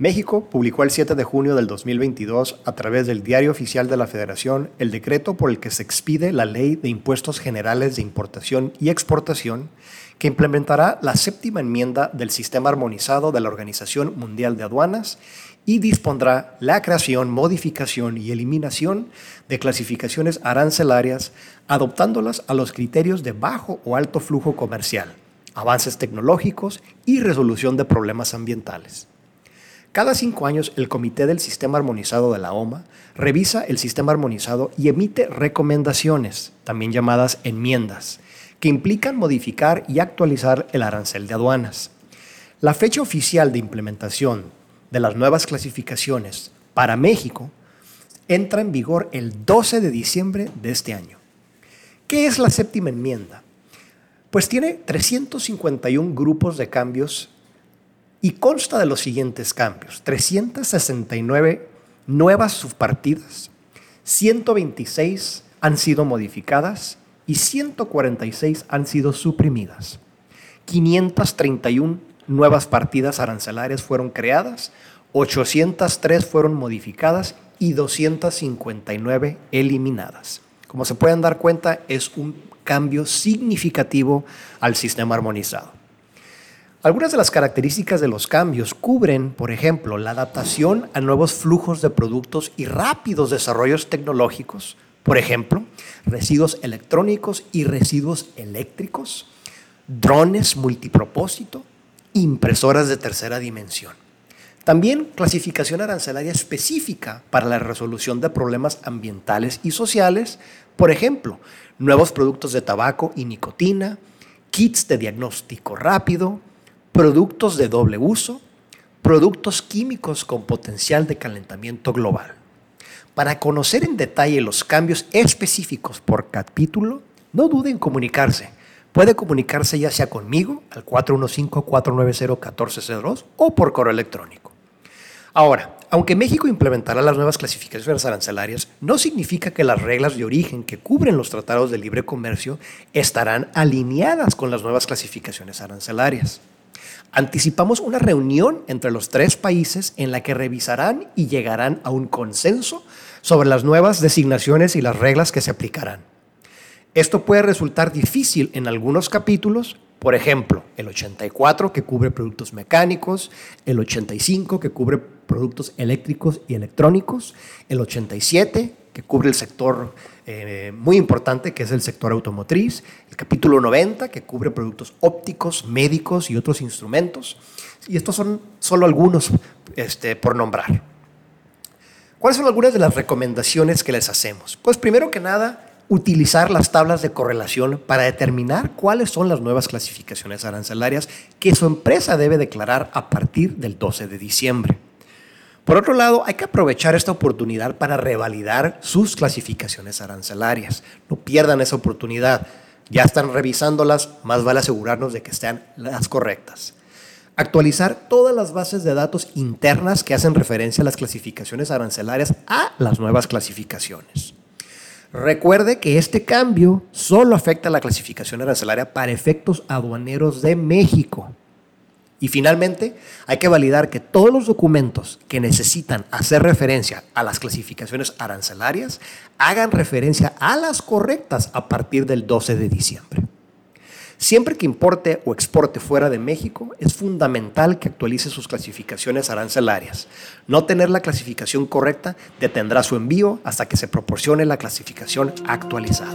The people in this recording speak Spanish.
México publicó el 7 de junio del 2022 a través del Diario Oficial de la Federación el decreto por el que se expide la Ley de Impuestos Generales de Importación y Exportación que implementará la séptima enmienda del Sistema Armonizado de la Organización Mundial de Aduanas y dispondrá la creación, modificación y eliminación de clasificaciones arancelarias adoptándolas a los criterios de bajo o alto flujo comercial, avances tecnológicos y resolución de problemas ambientales. Cada cinco años, el Comité del Sistema Armonizado de la OMA revisa el sistema armonizado y emite recomendaciones, también llamadas enmiendas, que implican modificar y actualizar el arancel de aduanas. La fecha oficial de implementación de las nuevas clasificaciones para México entra en vigor el 12 de diciembre de este año. ¿Qué es la séptima enmienda? Pues tiene 351 grupos de cambios y consta de los siguientes cambios. 369 nuevas subpartidas, 126 han sido modificadas y 146 han sido suprimidas. 531 nuevas partidas arancelarias fueron creadas, 803 fueron modificadas y 259 eliminadas. Como se pueden dar cuenta, es un cambio significativo al sistema armonizado. Algunas de las características de los cambios cubren, por ejemplo, la adaptación a nuevos flujos de productos y rápidos desarrollos tecnológicos, por ejemplo, residuos electrónicos y residuos eléctricos, drones multipropósito, impresoras de tercera dimensión. También clasificación arancelaria específica para la resolución de problemas ambientales y sociales, por ejemplo, nuevos productos de tabaco y nicotina, kits de diagnóstico rápido, productos de doble uso, productos químicos con potencial de calentamiento global. Para conocer en detalle los cambios específicos por capítulo, no duden en comunicarse. Puede comunicarse ya sea conmigo al 415-490-1402 o por correo electrónico. Ahora, aunque México implementará las nuevas clasificaciones arancelarias, no significa que las reglas de origen que cubren los tratados de libre comercio estarán alineadas con las nuevas clasificaciones arancelarias. Anticipamos una reunión entre los tres países en la que revisarán y llegarán a un consenso sobre las nuevas designaciones y las reglas que se aplicarán. Esto puede resultar difícil en algunos capítulos, por ejemplo, el 84 que cubre productos mecánicos, el 85 que cubre productos eléctricos y electrónicos, el 87 que cubre el sector eh, muy importante que es el sector automotriz, el capítulo 90 que cubre productos ópticos, médicos y otros instrumentos. Y estos son solo algunos este, por nombrar. ¿Cuáles son algunas de las recomendaciones que les hacemos? Pues primero que nada, utilizar las tablas de correlación para determinar cuáles son las nuevas clasificaciones arancelarias que su empresa debe declarar a partir del 12 de diciembre. Por otro lado, hay que aprovechar esta oportunidad para revalidar sus clasificaciones arancelarias. No pierdan esa oportunidad. Ya están revisándolas, más vale asegurarnos de que estén las correctas. Actualizar todas las bases de datos internas que hacen referencia a las clasificaciones arancelarias a las nuevas clasificaciones. Recuerde que este cambio solo afecta a la clasificación arancelaria para efectos aduaneros de México. Y finalmente, hay que validar que todos los documentos que necesitan hacer referencia a las clasificaciones arancelarias hagan referencia a las correctas a partir del 12 de diciembre. Siempre que importe o exporte fuera de México, es fundamental que actualice sus clasificaciones arancelarias. No tener la clasificación correcta detendrá su envío hasta que se proporcione la clasificación actualizada.